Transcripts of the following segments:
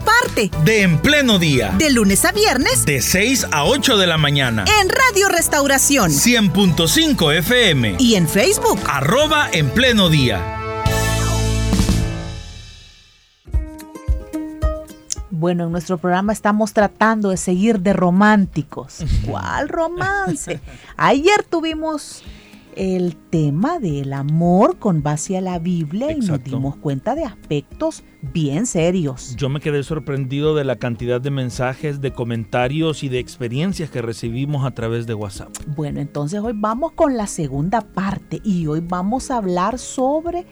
parte de En Pleno Día. De lunes a viernes. De 6 a 8 de la mañana. En Radio Restauración. 100.5 FM. Y en Facebook. Arroba En Pleno Día. Bueno, en nuestro programa estamos tratando de seguir de románticos. ¿Cuál romance? Ayer tuvimos el tema del amor con base a la Biblia y nos dimos cuenta de aspectos bien serios. Yo me quedé sorprendido de la cantidad de mensajes, de comentarios y de experiencias que recibimos a través de WhatsApp. Bueno, entonces hoy vamos con la segunda parte y hoy vamos a hablar sobre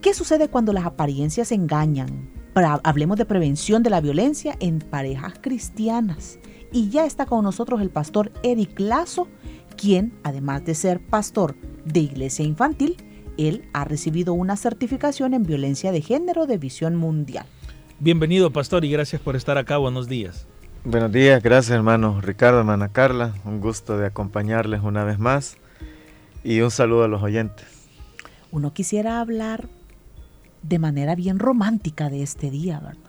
qué sucede cuando las apariencias engañan. hablemos de prevención de la violencia en parejas cristianas. Y ya está con nosotros el pastor Eric Lazo quien, además de ser pastor de iglesia infantil, él ha recibido una certificación en violencia de género de visión mundial. Bienvenido, pastor, y gracias por estar acá. Buenos días. Buenos días, gracias hermano Ricardo, hermana Carla. Un gusto de acompañarles una vez más y un saludo a los oyentes. Uno quisiera hablar de manera bien romántica de este día, ¿verdad?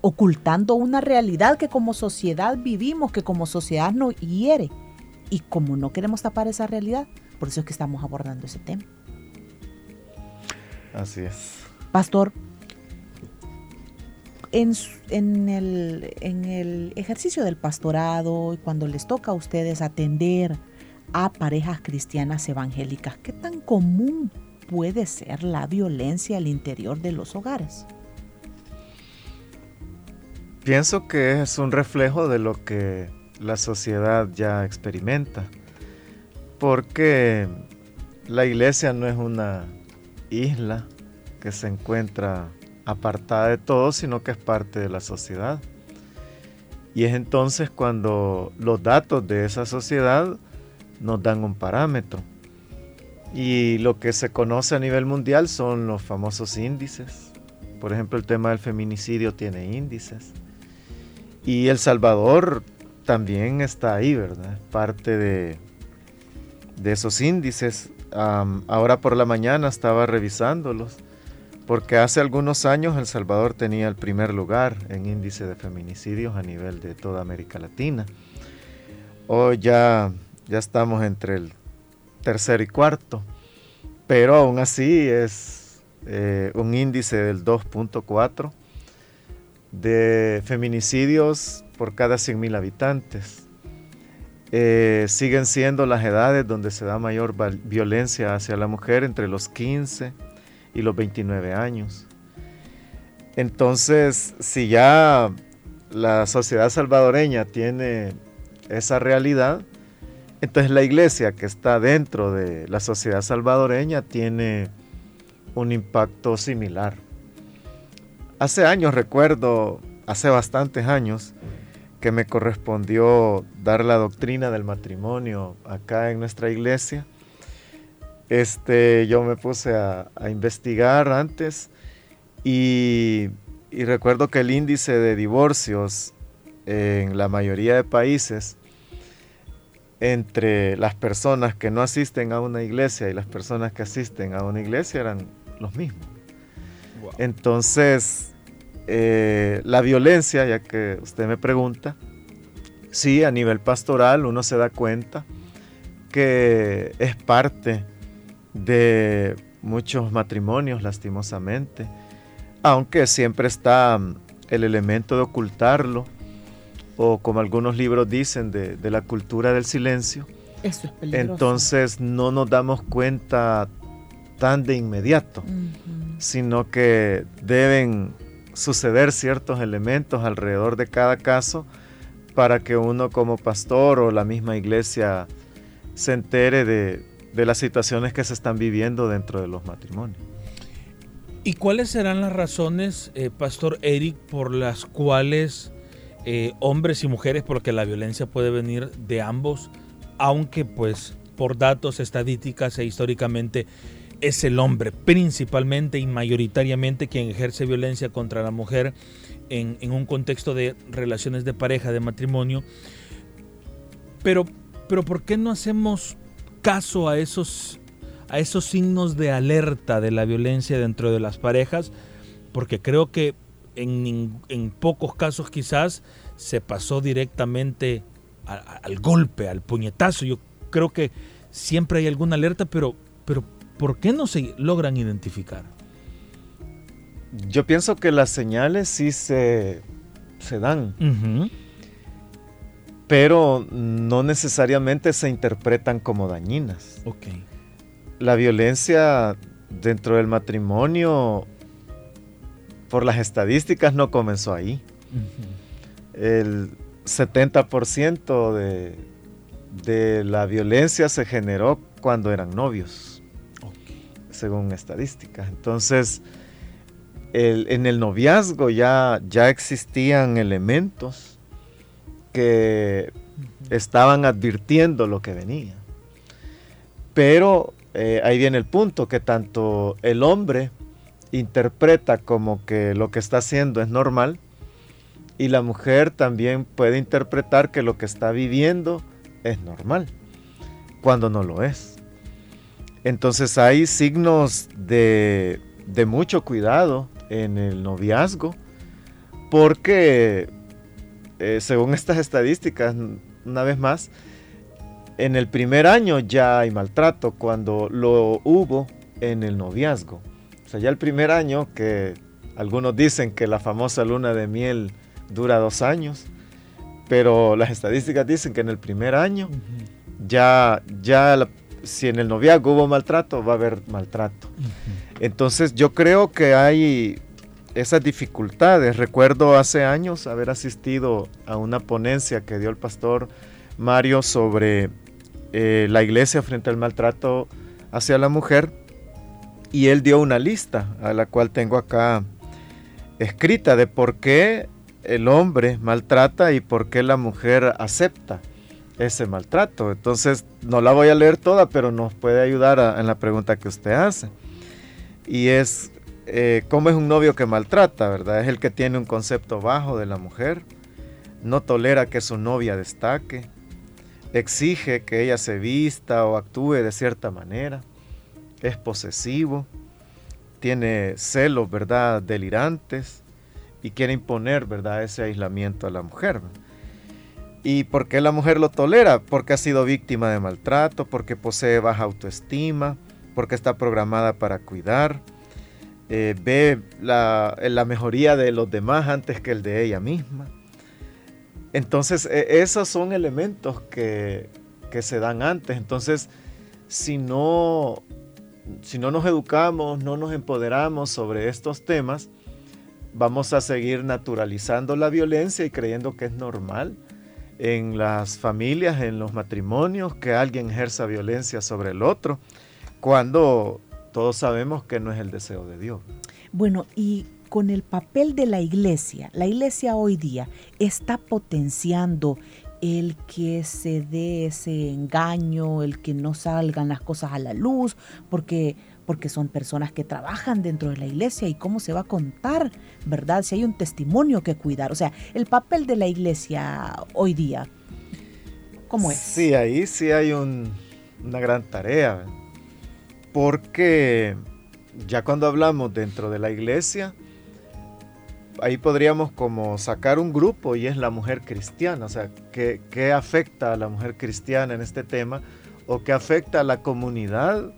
Ocultando una realidad que como sociedad vivimos, que como sociedad nos hiere y como no queremos tapar esa realidad, por eso es que estamos abordando ese tema. Así es. Pastor, en, el, en el ejercicio del pastorado y cuando les toca a ustedes atender a parejas cristianas evangélicas, ¿qué tan común puede ser la violencia al interior de los hogares? Pienso que es un reflejo de lo que la sociedad ya experimenta. Porque la iglesia no es una isla que se encuentra apartada de todo, sino que es parte de la sociedad. Y es entonces cuando los datos de esa sociedad nos dan un parámetro. Y lo que se conoce a nivel mundial son los famosos índices. Por ejemplo, el tema del feminicidio tiene índices. Y El Salvador también está ahí, ¿verdad? Parte de, de esos índices. ahora por la mañana estaba revisándolos, porque hace algunos años El Salvador tenía el primer lugar en índice de feminicidios a nivel de toda América Latina. Hoy ya, ya estamos entre el tercero y cuarto, pero aún así es eh, un índice del 2.4 de feminicidios por cada 100.000 habitantes. Eh, siguen siendo las edades donde se da mayor violencia hacia la mujer entre los 15 y los 29 años. Entonces, si ya la sociedad salvadoreña tiene esa realidad, entonces la iglesia que está dentro de la sociedad salvadoreña tiene un impacto similar. Hace años recuerdo, hace bastantes años, que me correspondió dar la doctrina del matrimonio acá en nuestra iglesia. Este, yo me puse a, investigar antes y, y, recuerdo que el índice de divorcios en la mayoría de países entre las personas que no asisten a una iglesia y las personas que asisten a una iglesia eran los mismos. Entonces, eh, la violencia, ya que usted me pregunta, sí, a nivel pastoral uno se da cuenta que es parte de muchos matrimonios, lastimosamente, aunque siempre está mm, el elemento de ocultarlo, o como algunos libros dicen, de, la cultura del silencio. Eso es Entonces no nos damos cuenta tan de inmediato, sino que deben suceder ciertos elementos alrededor de cada caso para que uno como pastor o la misma iglesia se entere de, las situaciones que se están viviendo dentro de los matrimonios. ¿Y cuáles serán las razones, eh, Pastor Eric, por las cuales eh, hombres y mujeres, porque la violencia puede venir de ambos, aunque pues por datos, estadísticas e históricamente es el hombre principalmente y mayoritariamente quien ejerce violencia contra la mujer en, en, un contexto de relaciones de pareja, de matrimonio. Pero, pero ¿por qué no hacemos caso a esos, a esos signos de alerta de la violencia dentro de las parejas? Porque creo que en, en pocos casos quizás se pasó directamente al golpe, al puñetazo. Yo creo que siempre hay alguna alerta, pero, pero ¿por qué no se logran identificar? Yo pienso que las señales sí se, se dan, uh -huh. pero no necesariamente se interpretan como dañinas. Okay. La violencia dentro del matrimonio, por las estadísticas, no comenzó ahí. Uh -huh. El 70% de, de la violencia se generó cuando eran novios. Según estadísticas. Entonces, el, en el noviazgo ya, ya existían elementos que estaban advirtiendo lo que venía. Pero eh, ahí viene el punto, que tanto el hombre interpreta como que lo que está haciendo es normal, y la mujer también puede interpretar que lo que está viviendo es normal, cuando no lo es. Entonces hay signos de, de mucho cuidado en el noviazgo, porque eh, según estas estadísticas, una vez más, en el primer año ya hay maltrato cuando lo hubo en el noviazgo. O sea, ya el primer año que algunos dicen que la famosa luna de miel dura dos años, pero las estadísticas dicen que en el primer año uh -huh. ya, ya la, si en el noviazgo hubo maltrato, va a haber maltrato. Uh -huh. Entonces yo creo que hay esas dificultades. Recuerdo hace años haber asistido a una ponencia que dio el pastor Mario sobre eh, la iglesia frente al maltrato hacia la mujer y él dio una lista a la cual tengo acá escrita de por qué el hombre maltrata y por qué la mujer acepta ese maltrato. Entonces, no la voy a leer toda, pero nos puede ayudar en la pregunta que usted hace. Y es, eh, ¿cómo es un novio que maltrata, verdad? Es el que tiene un concepto bajo de la mujer, no tolera que su novia destaque, exige que ella se vista o actúe de cierta manera, es posesivo, tiene celos, ¿verdad? Delirantes, y quiere imponer, ¿verdad?, ese aislamiento a la mujer. ¿Y por qué la mujer lo tolera? Porque ha sido víctima de maltrato, porque posee baja autoestima, porque está programada para cuidar, eh, ve la, la, mejoría de los demás antes que el de ella misma. Entonces, e, esos son elementos que, que se dan antes. Entonces, si no, si no nos educamos, no nos empoderamos sobre estos temas, vamos a seguir naturalizando la violencia y creyendo que es normal en las familias, en los matrimonios, que alguien ejerza violencia sobre el otro, cuando todos sabemos que no es el deseo de Dios. Bueno, y con el papel de la iglesia, la iglesia hoy día está potenciando el que se dé ese engaño, el que no salgan las cosas a la luz, porque porque son personas que trabajan dentro de la iglesia y cómo se va a contar, ¿verdad? Si hay un testimonio que cuidar. O sea, el papel de la iglesia hoy día, ¿cómo es? Sí, ahí sí hay un, una gran tarea, porque ya cuando hablamos dentro de la iglesia, ahí podríamos como sacar un grupo y es la mujer cristiana, o sea, ¿qué, qué afecta a la mujer cristiana en este tema? o qué afecta a la comunidad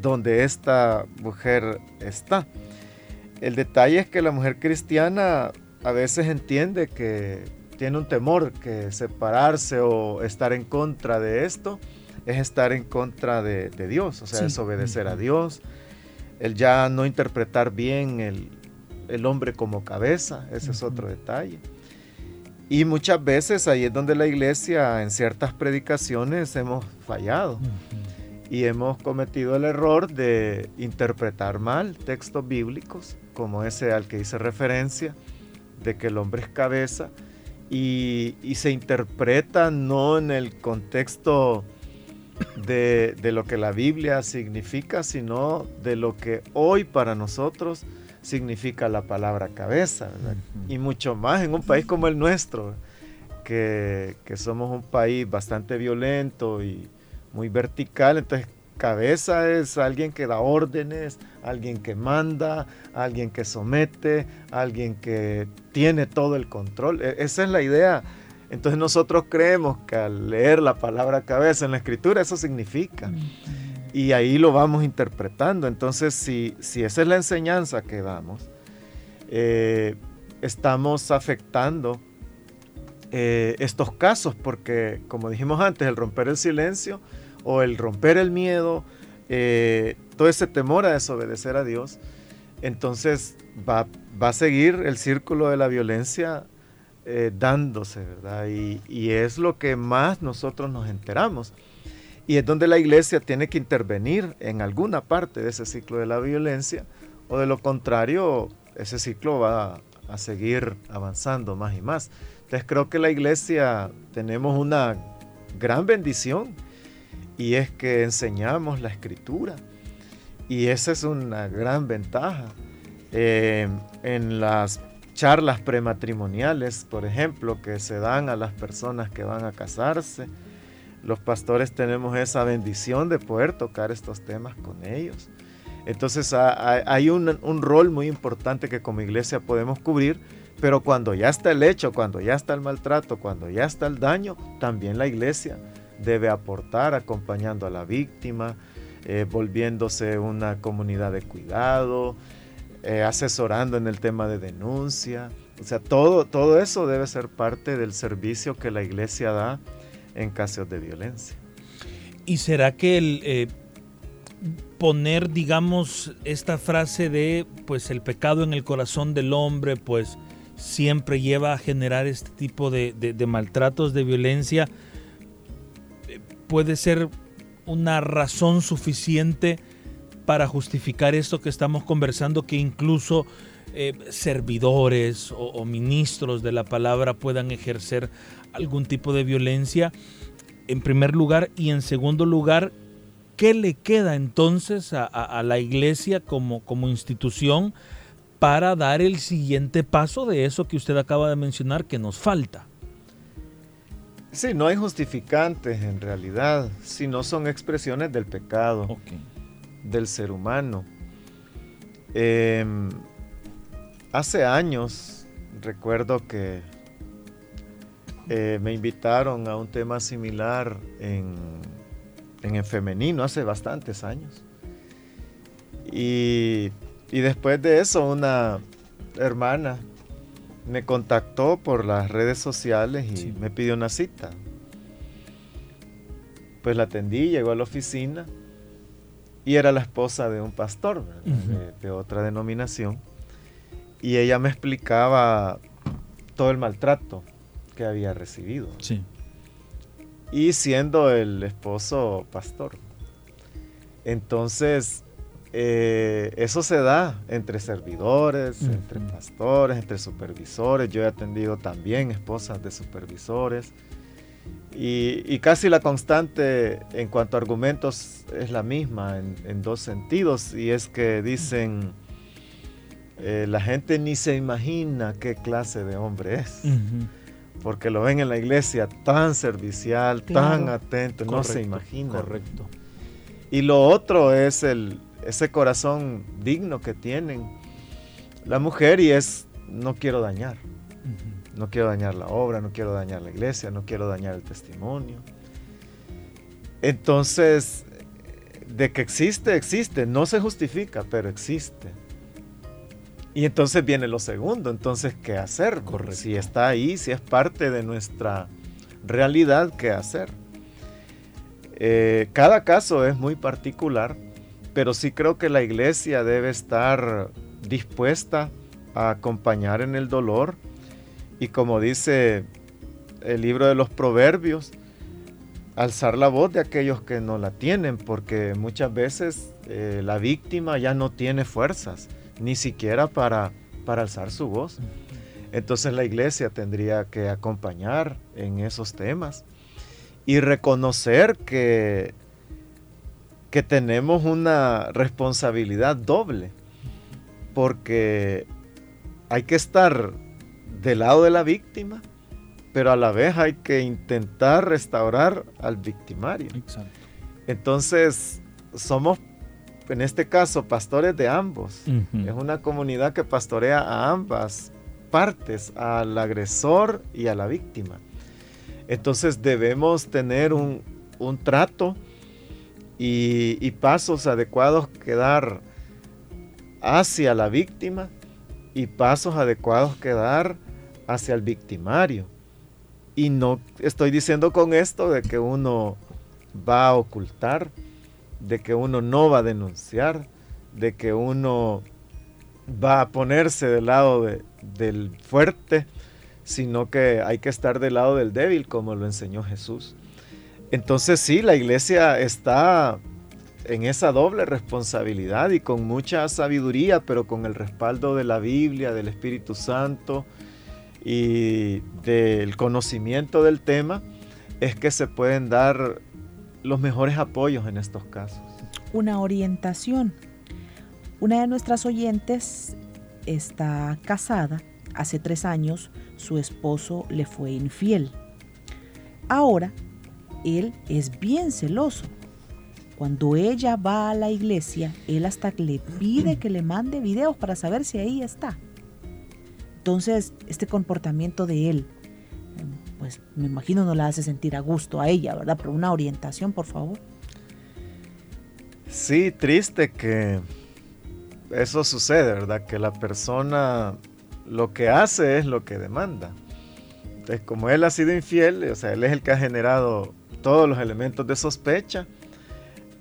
donde esta mujer está. El detalle es que la mujer cristiana a veces entiende que tiene un temor que separarse o estar en contra de esto es estar en contra de, de Dios, o sea, sí. desobedecer a Dios, el ya no interpretar bien el, el hombre como cabeza, ese uh -huh. es otro detalle. Y muchas veces ahí es donde la iglesia en ciertas predicaciones hemos fallado. Uh -huh. Y hemos cometido el error de interpretar mal textos bíblicos, como ese al que hice referencia, de que el hombre es cabeza, y, y se interpreta no en el contexto de, lo que la Biblia significa, sino de lo que hoy para nosotros significa la palabra cabeza, y mucho más en un país como el nuestro, que, que, somos un país bastante violento y muy vertical, entonces cabeza es alguien que da órdenes, alguien que manda, alguien que somete, alguien que tiene todo el control. E, esa es la idea. Entonces nosotros creemos que al leer la palabra cabeza en la escritura eso significa. Y ahí lo vamos interpretando. Entonces si, si esa es la enseñanza que damos, eh, estamos afectando eh, estos casos porque, como dijimos antes, el romper el silencio o el romper el miedo, eh, todo ese temor a desobedecer a Dios, entonces va, va, a seguir el círculo de la violencia eh, dándose, ¿verdad? Y, y, es lo que más nosotros nos enteramos. Y es donde la iglesia tiene que intervenir en alguna parte de ese ciclo de la violencia, o de lo contrario, ese ciclo va a seguir avanzando más y más. Entonces creo que la iglesia tenemos una gran bendición y es que enseñamos la escritura. Y esa es una gran ventaja. Eh, en las charlas prematrimoniales, por ejemplo, que se dan a las personas que van a casarse, los pastores tenemos esa bendición de poder tocar estos temas con ellos. Entonces hay un, un rol muy importante que como iglesia podemos cubrir, pero cuando ya está el hecho, cuando ya está el maltrato, cuando ya está el daño, también la iglesia debe aportar acompañando a la víctima, eh, volviéndose una comunidad de cuidado, eh, asesorando en el tema de denuncia. O sea, todo, todo eso debe ser parte del servicio que la iglesia da en casos de violencia. ¿Y será que el eh, poner, digamos, esta frase de, pues el pecado en el corazón del hombre, pues siempre lleva a generar este tipo de maltratos, de violencia, puede ser una razón suficiente para justificar esto que estamos conversando, que incluso eh, servidores o, ministros de la palabra puedan ejercer algún tipo de violencia, en primer lugar, y en segundo lugar, ¿qué le queda entonces a, la iglesia como, como institución para dar el siguiente paso de eso que usted acaba de mencionar que nos falta? Sí, no hay justificantes en realidad, sino son expresiones del pecado, del ser humano. Em, hace años recuerdo que eh, me invitaron a un tema similar en, en el femenino hace bastantes años. Y, y después de eso una hermana me contactó por las redes sociales y me pidió una cita. Pues la atendí, llegó a la oficina y era la esposa de un pastor de, otra denominación. Y ella me explicaba todo el maltrato que había recibido. Sí. Y siendo el esposo pastor. Entonces, eh, eso se da entre servidores, entre pastores, entre supervisores. Yo he atendido también esposas de supervisores. Y, casi la constante en cuanto a argumentos es la misma en, dos sentidos. Y es que dicen, eh, la gente ni se imagina qué clase de hombre es. Porque lo ven en la iglesia tan servicial, tan atento, no se imagina. Correcto. Y lo otro es el, ese corazón digno que tienen la mujer y es, no quiero dañar. No quiero dañar la obra, no quiero dañar la iglesia, no quiero dañar el testimonio. Entonces, de que existe, existe. No se justifica, pero existe. Y entonces viene lo segundo. Entonces, ¿qué hacer? Si está ahí, si es parte de nuestra realidad, ¿qué hacer? Eh, cada caso es muy particular pero sí creo que la iglesia debe estar dispuesta a acompañar en el dolor y como dice el libro de los proverbios, alzar la voz de aquellos que no la tienen, porque muchas veces eh, la víctima ya no tiene fuerzas, ni siquiera para, para alzar su voz. Entonces la iglesia tendría que acompañar en esos temas y reconocer que que tenemos una responsabilidad doble, porque hay que estar del lado de la víctima, pero a la vez hay que intentar restaurar al victimario. Entonces, somos, en este caso, pastores de ambos. Es una comunidad que pastorea a ambas partes, al agresor y a la víctima. Entonces debemos tener un, trato y, pasos adecuados que dar hacia la víctima y pasos adecuados que dar hacia el victimario. Y no estoy diciendo con esto de que uno va a ocultar, de que uno no va a denunciar, de que uno va a ponerse del lado del fuerte, sino que hay que estar del lado del débil, como lo enseñó Jesús. Entonces sí, la iglesia está en esa doble responsabilidad y con mucha sabiduría, pero con el respaldo de la Biblia, del Espíritu Santo y del conocimiento del tema, es que se pueden dar los mejores apoyos en estos casos. Una orientación. Una de nuestras oyentes está casada hace tres años su esposo le fue infiel. Ahora, él es bien celoso. Cuando ella va a la iglesia, él hasta le pide que le mande videos para saber si ahí está. Entonces, este comportamiento de él, pues me imagino no la hace sentir a gusto a ella, ¿verdad? Pero una orientación, por favor. Sí, triste que eso sucede, ¿verdad? Que la persona lo que hace es lo que demanda. Entonces, como él ha sido infiel, o sea, él es el que ha generado todos los elementos de sospecha,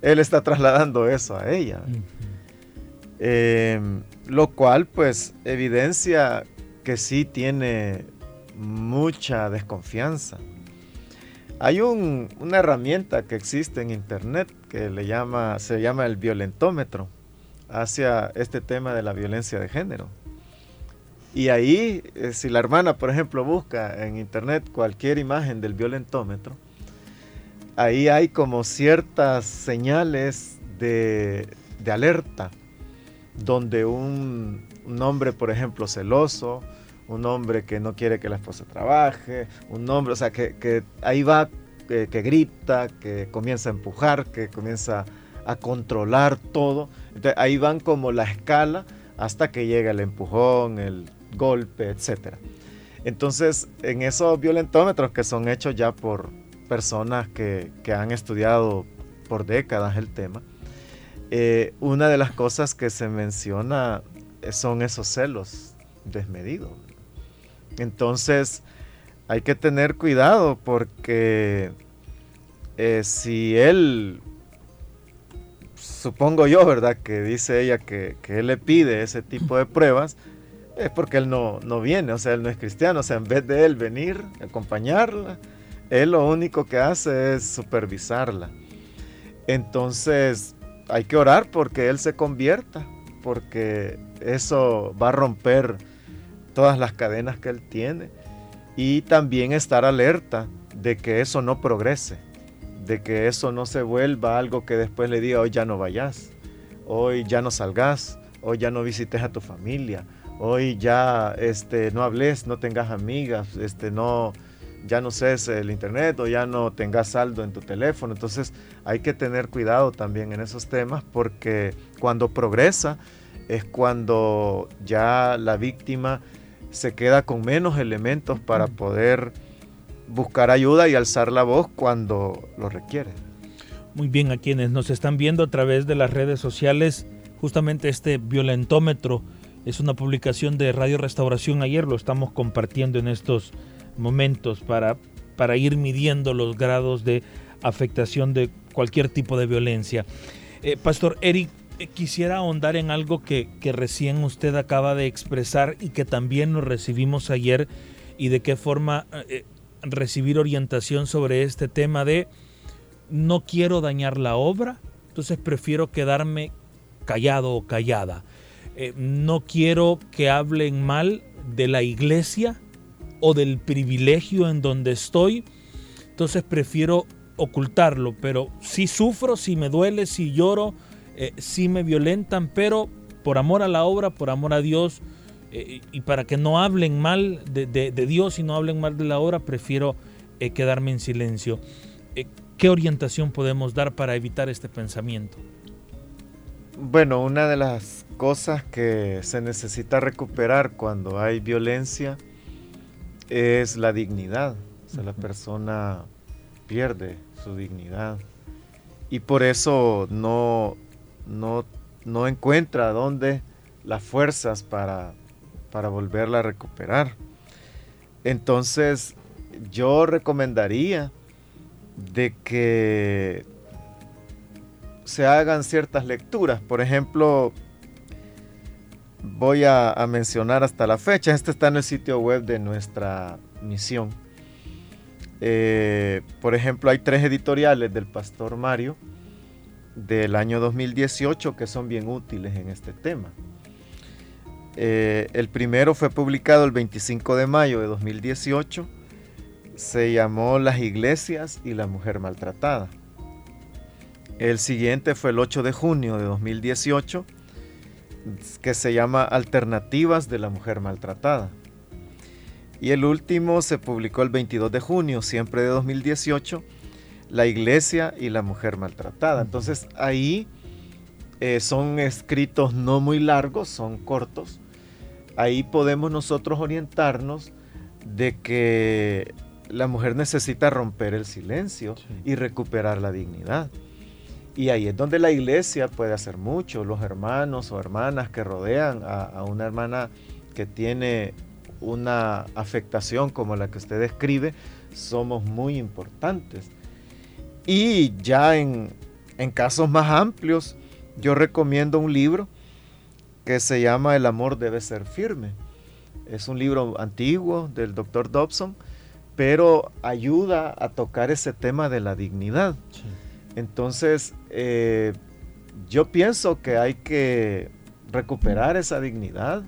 él está trasladando eso a ella. Em, lo cual, pues, evidencia que sí tiene mucha desconfianza. Hay una herramienta que existe en internet que le llama, se llama el violentómetro hacia este tema de la violencia de género. Y ahí, eh, si la hermana, por ejemplo, busca en internet cualquier imagen del violentómetro, ahí hay como ciertas señales de, alerta, donde un, hombre, por ejemplo, celoso, un hombre que no quiere que la esposa trabaje, un hombre, o sea, que, ahí va, que, que, grita, que comienza a empujar, que comienza a controlar todo. Entonces, ahí van como la escala hasta que llega el empujón, el golpe, etc. Entonces, en esos violentómetros que son hechos ya por personas que, han estudiado por décadas el tema, eh, una de las cosas que se menciona son esos celos desmedidos. Entonces, hay que tener cuidado porque eh, si él, supongo yo, ¿verdad? Que dice ella que, que él le pide ese tipo de pruebas, es porque él no, no viene, o sea, él no es cristiano, o sea, en vez de él venir, acompañarla, él lo único que hace es supervisarla. Entonces, hay que orar porque él se convierta, porque eso va a romper todas las cadenas que él tiene y también estar alerta de que eso no progrese, de que eso no se vuelva algo que después le diga, hoy ya no vayas, hoy ya no salgas, hoy ya no visites a tu familia, hoy ya este, no hables, no tengas amigas, este, no, ya no uses el internet o ya no tengas saldo en tu teléfono. Entonces hay que tener cuidado también en esos temas porque cuando progresa es cuando ya la víctima se queda con menos elementos para poder buscar ayuda y alzar la voz cuando lo requiere. Muy bien, a quienes nos están viendo a través de las redes sociales, justamente este violentómetro es una publicación de Radio Restauración. Ayer lo estamos compartiendo en estos momentos para, para ir midiendo los grados de afectación de cualquier tipo de violencia. Eh, Pastor Eric, eh, quisiera ahondar en algo que, recién usted acaba de expresar y que también nos recibimos ayer y de qué forma eh, recibir orientación sobre este tema de no quiero dañar la obra, entonces prefiero quedarme callado o callada. Eh, no quiero que hablen mal de la iglesia o del privilegio en donde estoy, entonces prefiero ocultarlo, pero sí sufro, sí me duele, sí lloro, eh, sí me violentan, pero por amor a la obra, por amor a Dios, eh, y para que no hablen mal de, Dios y no hablen mal de la obra, prefiero eh, quedarme en silencio. ¿Qué orientación podemos dar para evitar este pensamiento? Bueno, una de las cosas que se necesita recuperar cuando hay violencia es la dignidad. O sea, la persona pierde su dignidad y por eso no, no, no encuentra dónde las fuerzas para, para volverla a recuperar. Entonces, yo recomendaría de que se hagan ciertas lecturas. Por ejemplo, voy a, mencionar hasta la fecha. Este está en el sitio web de nuestra misión. Eh, por ejemplo, hay tres editoriales del Pastor Mario del año 2018 que son bien útiles en este tema. Eh, el primero fue publicado el 25 de mayo de 2018. Se llamó Las iglesias y la mujer maltratada. El siguiente fue el 8 de junio de 2018, que se llama Alternativas de la mujer maltratada. Y el último se publicó el 22 de junio, siempre de 2018, La iglesia y la mujer maltratada. Entonces ahí eh, son escritos no muy largos, son cortos. Ahí podemos nosotros orientarnos de que la mujer necesita romper el silencio y recuperar la dignidad. Y ahí es donde la iglesia puede hacer mucho, los hermanos o hermanas que rodean a, una hermana que tiene una afectación como la que usted describe, somos muy importantes. Y ya en, en casos más amplios, yo recomiendo un libro que se llama El amor debe ser firme. Es un libro antiguo del doctor Dobson, pero ayuda a tocar ese tema de la dignidad. Entonces, eh, yo pienso que hay que recuperar esa dignidad.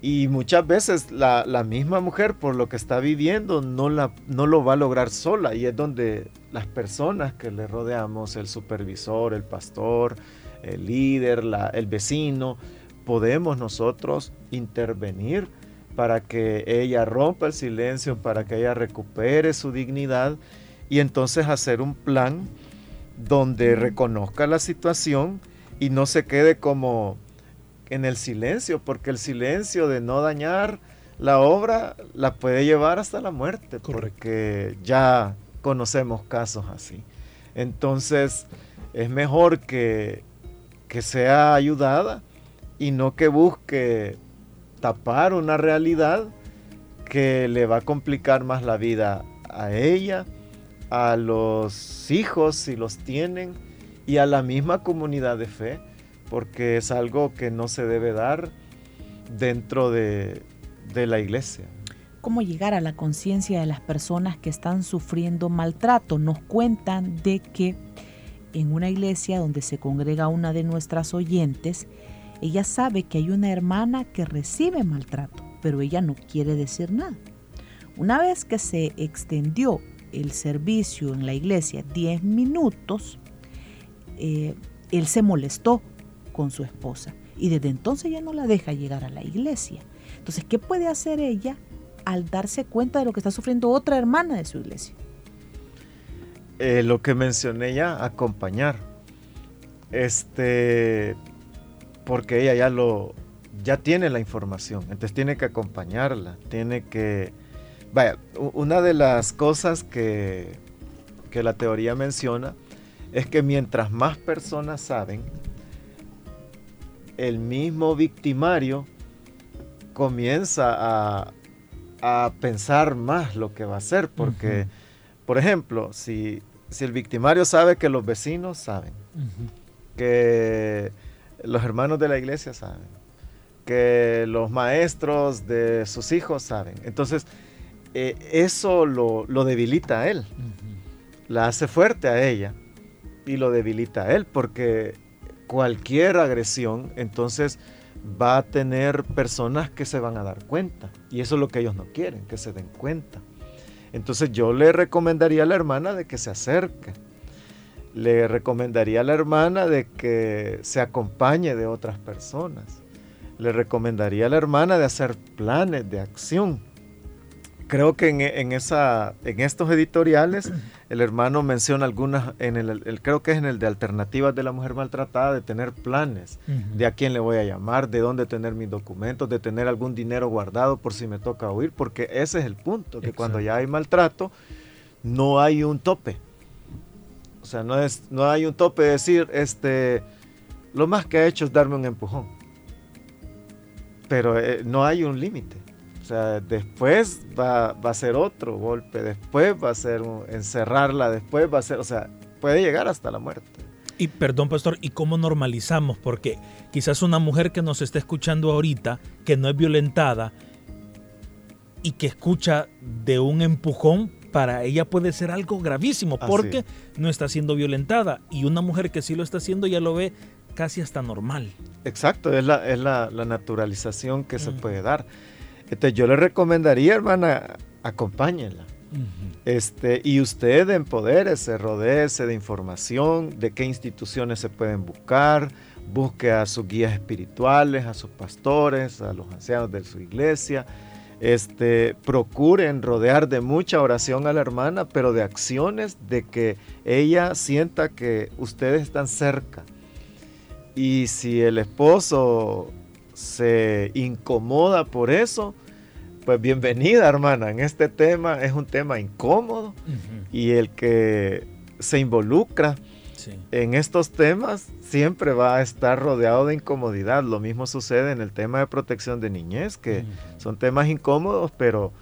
Y muchas veces la, misma mujer, por lo que está viviendo, no, la, no lo va a lograr sola. Y es donde las personas que le rodeamos, el supervisor, el pastor, el líder, el vecino, podemos nosotros intervenir para que ella rompa el silencio, para que ella recupere su dignidad y entonces hacer un plan donde reconozca la situación y no se quede como en el silencio, porque el silencio de no dañar la obra la puede llevar hasta la muerte, porque ya conocemos casos así. Entonces es mejor que, que sea ayudada y no que busque tapar una realidad que le va a complicar más la vida a ella a los hijos si los tienen y a la misma comunidad de fe, porque es algo que no se debe dar dentro de, la iglesia. ¿Cómo llegar a la conciencia de las personas que están sufriendo maltrato? Nos cuentan de que en una iglesia donde se congrega una de nuestras oyentes, ella sabe que hay una hermana que recibe maltrato, pero ella no quiere decir nada. Una vez que se extendió el servicio en la iglesia 10 minutos, eh, él se molestó con su esposa y desde entonces ya no la deja llegar a la iglesia. Entonces, ¿qué puede hacer ella al darse cuenta de lo que está sufriendo otra hermana de su iglesia? Eh, lo que mencioné ya, acompañar. Este, porque ella ya lo, ya tiene la información, entonces tiene que acompañarla, tiene que Vaya, una de las cosas que, que la teoría menciona es que mientras más personas saben, el mismo victimario comienza a, a, pensar más lo que va a hacer, porque, por ejemplo, si, si, el victimario sabe que los vecinos saben, que los hermanos de la iglesia saben, que los maestros de sus hijos saben, entonces eh, eso lo, debilita a él. La hace fuerte a ella y lo debilita a él porque cualquier agresión entonces va a tener personas que se van a dar cuenta y eso es lo que ellos no quieren, que se den cuenta. Entonces yo le recomendaría a la hermana de que se acerque. Le recomendaría a la hermana de que se acompañe de otras personas. Le recomendaría a la hermana de hacer planes de acción creo que en, esa, en estos editoriales el hermano menciona algunas, en el, creo que es en el de alternativas de la mujer maltratada, de tener planes, de a quién le voy a llamar, de dónde tener mis documentos, de tener algún dinero guardado por si me toca huir, porque ese es el punto, que cuando ya hay maltrato, no hay un tope. O sea, no, es, no hay un tope de decir, este, lo más que ha hecho es darme un empujón. Pero eh, no hay un límite. O sea, después va, a ser otro golpe, después va a ser encerrarla, después va a ser, o sea, puede llegar hasta la muerte. Y perdón, pastor, ¿y cómo normalizamos? Porque quizás una mujer que nos está escuchando ahorita, que no es violentada y que escucha de un empujón, para ella puede ser algo gravísimo porque no está siendo violentada. Y una mujer que sí lo está haciendo ya lo ve casi hasta normal. Exacto, es la, es la, naturalización que se puede dar. Entonces yo le recomendaría, hermana, acompáñenla. este, y usted empodérese, rodéese de información, de qué instituciones se pueden buscar, busque a sus guías espirituales, a sus pastores, a los ancianos de su iglesia. Este, procuren rodear de mucha oración a la hermana, pero de acciones de que ella sienta que ustedes están cerca. Y si el esposo se incomoda por eso, pues bienvenida hermana, en este tema es un tema incómodo y el que se involucra en estos temas siempre va a estar rodeado de incomodidad. Lo mismo sucede en el tema de protección de niñez, que son temas incómodos, pero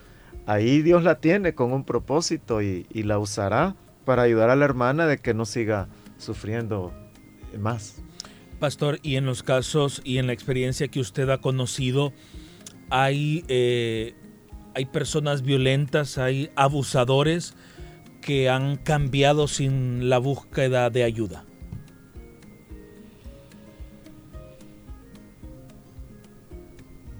ahí Dios la tiene con un propósito y, y la usará para ayudar a la hermana de que no siga sufriendo más. Pastor, y en los casos y en la experiencia que usted ha conocido, hay, eh, hay personas violentas, hay abusadores que han cambiado sin la búsqueda de ayuda.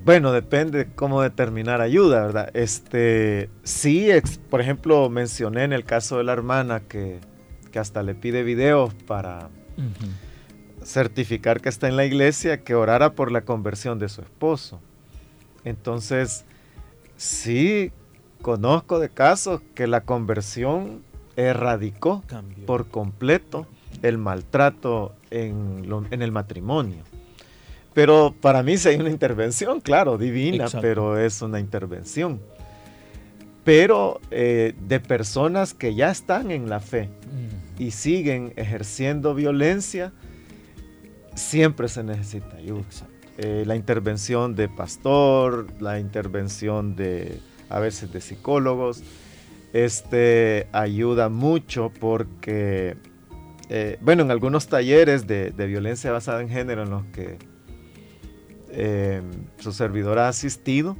Bueno, depende cómo determinar ayuda, ¿verdad? Este, sí, por ejemplo, mencioné en el caso de la hermana que, hasta le pide videos para certificar que está en la iglesia, que orara por la conversión de su esposo. Entonces, sí conozco de casos que la conversión erradicó por completo el maltrato en, el matrimonio. Pero para mí sí hay una intervención, claro, divina, pero es una intervención. Pero eh, de personas que ya están en la fe mm. y siguen ejerciendo violencia, siempre se necesita ayuda. Eh, la intervención de pastor, la intervención de a veces de psicólogos, este ayuda mucho porque, eh, bueno, en algunos talleres de, violencia basada en género en los que em, su servidor ha asistido,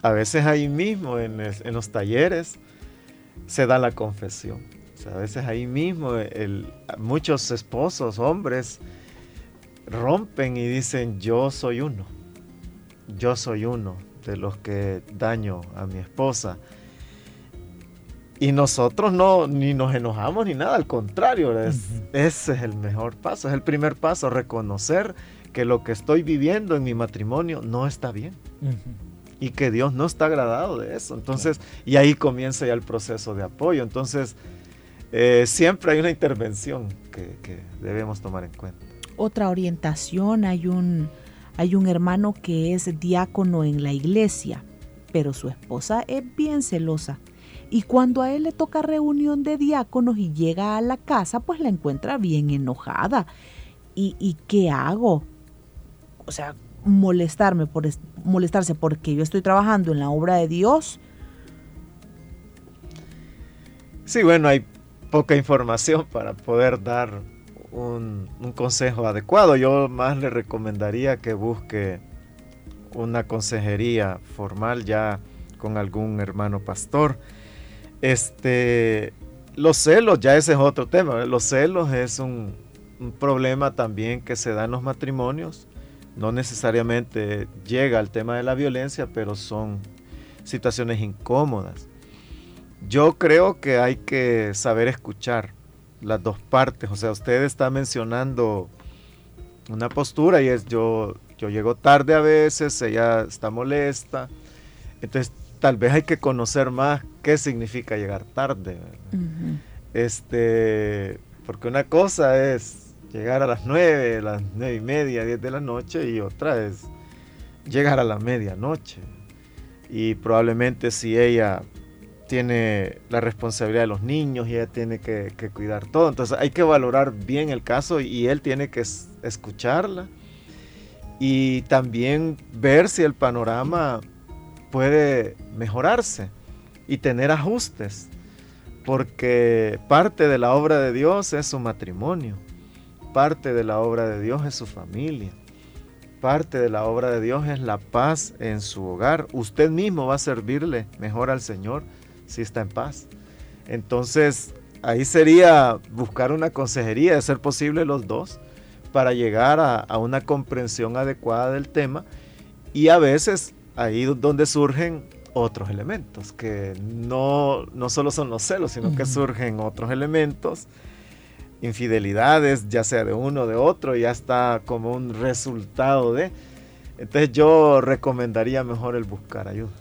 a veces ahí mismo en, los talleres se da la confesión. a veces ahí mismo muchos esposos, hombres, rompen y dicen, yo soy uno, yo soy uno de los que daño a mi esposa. Y nosotros no, ni nos enojamos ni nada, al contrario, ese es el mejor paso, es el primer paso, reconocer que lo que estoy viviendo en mi matrimonio no está bien. Y que Dios no está agradado de eso. Entonces, y ahí comienza ya el proceso de apoyo. Entonces, eh, siempre hay una intervención que debemos tomar en cuenta otra orientación, hay un, hay un hermano que es diácono en la iglesia, pero su esposa es bien celosa. Y cuando a él le toca reunión de diáconos y llega a la casa, pues la encuentra bien enojada. ¿Y, y qué hago? O sea, molestarme por molestarse porque yo estoy trabajando en la obra de Dios. Sí, bueno, hay poca información para poder dar un, consejo adecuado. Yo más le recomendaría que busque una consejería formal ya con algún hermano pastor. Este, los celos, ya ese es otro tema. Los celos es un, un, problema también que se da en los matrimonios. No necesariamente llega al tema de la violencia, pero son situaciones incómodas. Yo creo que hay que saber escuchar las dos partes. O sea, usted está mencionando una postura y es yo, yo llego tarde a veces, ella está molesta. Entonces, tal vez hay que conocer más qué significa llegar tarde. Este, porque una cosa es llegar a las nueve, las nueve y media, diez de la noche y otra es llegar a la medianoche. Y probablemente si ella tiene la responsabilidad de los niños y ella tiene que, cuidar todo. Entonces hay que valorar bien el caso y él tiene que escucharla y también ver si el panorama puede mejorarse y tener ajustes, porque parte de la obra de Dios es su matrimonio, parte de la obra de Dios es su familia, parte de la obra de Dios es la paz en su hogar. Usted mismo va a servirle mejor al Señor si está en paz. Entonces, ahí sería buscar una consejería, de ser posible los dos, para llegar a, una comprensión adecuada del tema y a veces ahí donde surgen otros elementos, que no, no solo son los celos, sino que surgen otros elementos, infidelidades, ya sea de uno o de otro, ya está como un resultado de... Entonces yo recomendaría mejor el buscar ayuda.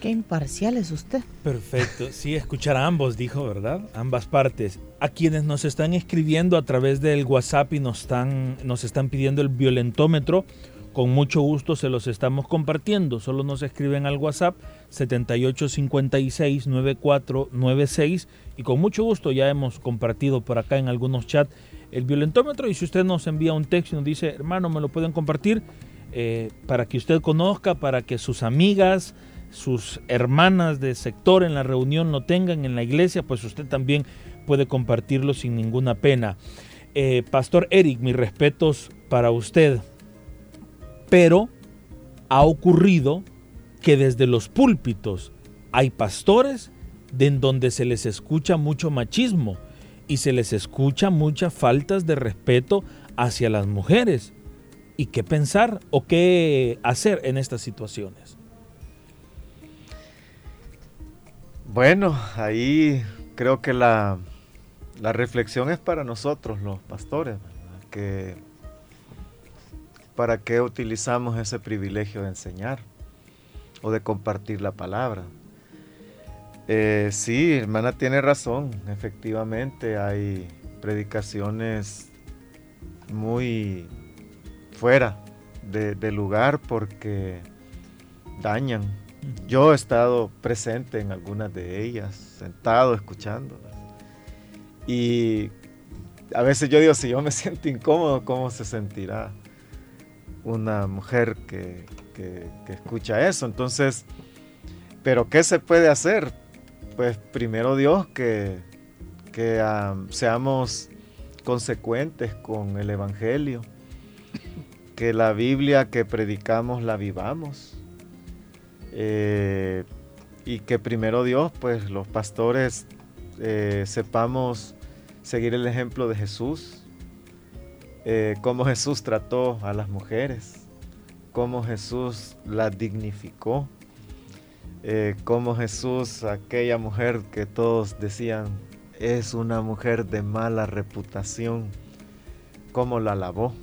Qué imparcial es usted. Perfecto. Sí, escuchar a ambos, dijo, ¿verdad? Ambas partes. A quienes nos están escribiendo a través del WhatsApp y nos están, nos están pidiendo el violentómetro, con mucho gusto se los estamos compartiendo. Solo nos escriben al WhatsApp 78569496 y con mucho gusto ya hemos compartido por acá en algunos chats el violentómetro y si usted nos envía un texto y nos dice, hermano, me lo pueden compartir eh, para que usted conozca, para que sus amigas, sus hermanas de sector en la reunión lo tengan en la iglesia, pues usted también puede compartirlo sin ninguna pena. Eh, Pastor Eric, mis respetos para usted, pero ha ocurrido que desde los púlpitos hay pastores de en donde se les escucha mucho machismo y se les escucha muchas faltas de respeto hacia las mujeres. ¿Y qué pensar o qué hacer en estas situaciones? Bueno, ahí creo que la, reflexión es para nosotros los pastores, que para qué utilizamos ese privilegio de enseñar o de compartir la palabra. Eh, sí, hermana tiene razón, efectivamente hay predicaciones muy fuera de lugar porque dañan yo he estado presente en algunas de ellas, sentado escuchándolas. Y a veces yo digo, si yo me siento incómodo, ¿cómo se sentirá una mujer que, escucha eso? Entonces, ¿pero qué se puede hacer? Pues primero Dios que, que seamos consecuentes con el Evangelio, que la Biblia que predicamos la vivamos eh, y que primero Dios, pues los pastores eh, sepamos seguir el ejemplo de Jesús, eh, cómo Jesús trató a las mujeres, cómo Jesús las dignificó, cómo Jesús, aquella mujer que todos decían es una mujer de mala reputación, cómo la alabó,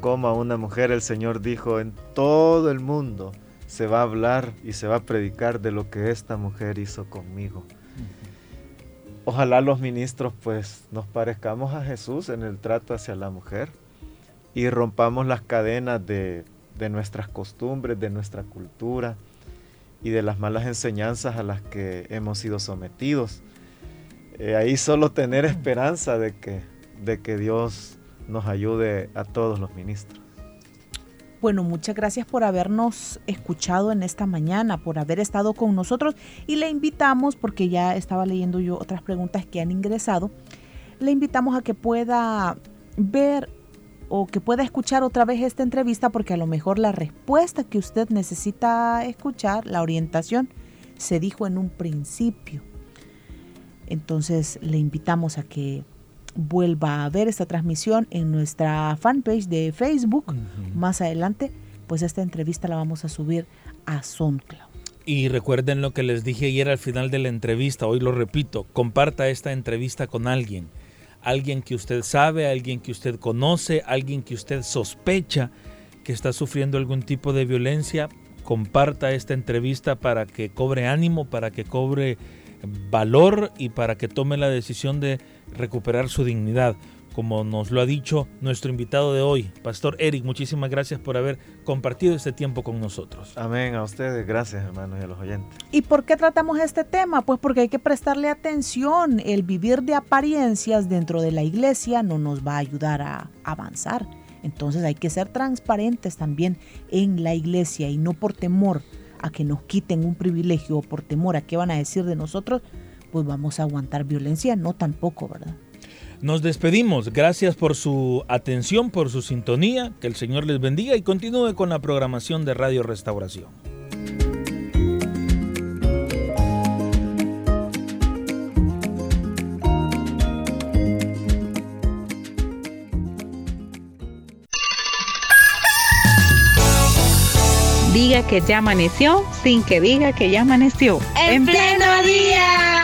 cómo a una mujer el Señor dijo en todo el mundo, se va a hablar y se va a predicar de lo que esta mujer hizo conmigo. Ojalá los ministros pues nos parezcamos a Jesús en el trato hacia la mujer y rompamos las cadenas de, nuestras costumbres, de nuestra cultura y de las malas enseñanzas a las que hemos sido sometidos. Eh, ahí solo tener esperanza de que, de que Dios nos ayude a todos los ministros. Bueno, muchas gracias por habernos escuchado en esta mañana, por haber estado con nosotros y le invitamos, porque ya estaba leyendo yo otras preguntas que han ingresado, le invitamos a que pueda ver o que pueda escuchar otra vez esta entrevista porque a lo mejor la respuesta que usted necesita escuchar, la orientación, se dijo en un principio. Entonces le invitamos a que vuelva a ver esta transmisión en nuestra fanpage de Facebook. Más adelante, pues esta entrevista la vamos a subir a SoundCloud. Y recuerden lo que les dije ayer al final de la entrevista, hoy lo repito, comparta esta entrevista con alguien, alguien que usted sabe, alguien que usted conoce, alguien que usted sospecha que está sufriendo algún tipo de violencia, comparta esta entrevista para que cobre ánimo, para que cobre valor y para que tome la decisión de recuperar su dignidad como nos lo ha dicho nuestro invitado de hoy, Pastor Eric. Muchísimas gracias por haber compartido este tiempo con nosotros. Amén, a ustedes, gracias hermanos y a los oyentes. ¿Y por qué tratamos este tema? Pues porque hay que prestarle atención. El vivir de apariencias dentro de la iglesia no nos va a ayudar a avanzar. Entonces hay que ser transparentes también en la iglesia y no por temor a que nos quiten un privilegio o por temor a qué van a decir de nosotros, pues vamos a aguantar violencia. No tampoco, ¿verdad? Nos despedimos. Gracias por su atención, por su sintonía. Que el Señor les bendiga y continúe con la programación de Radio Restauración. Diga que ya amaneció sin que diga que ya amaneció. En, pleno día.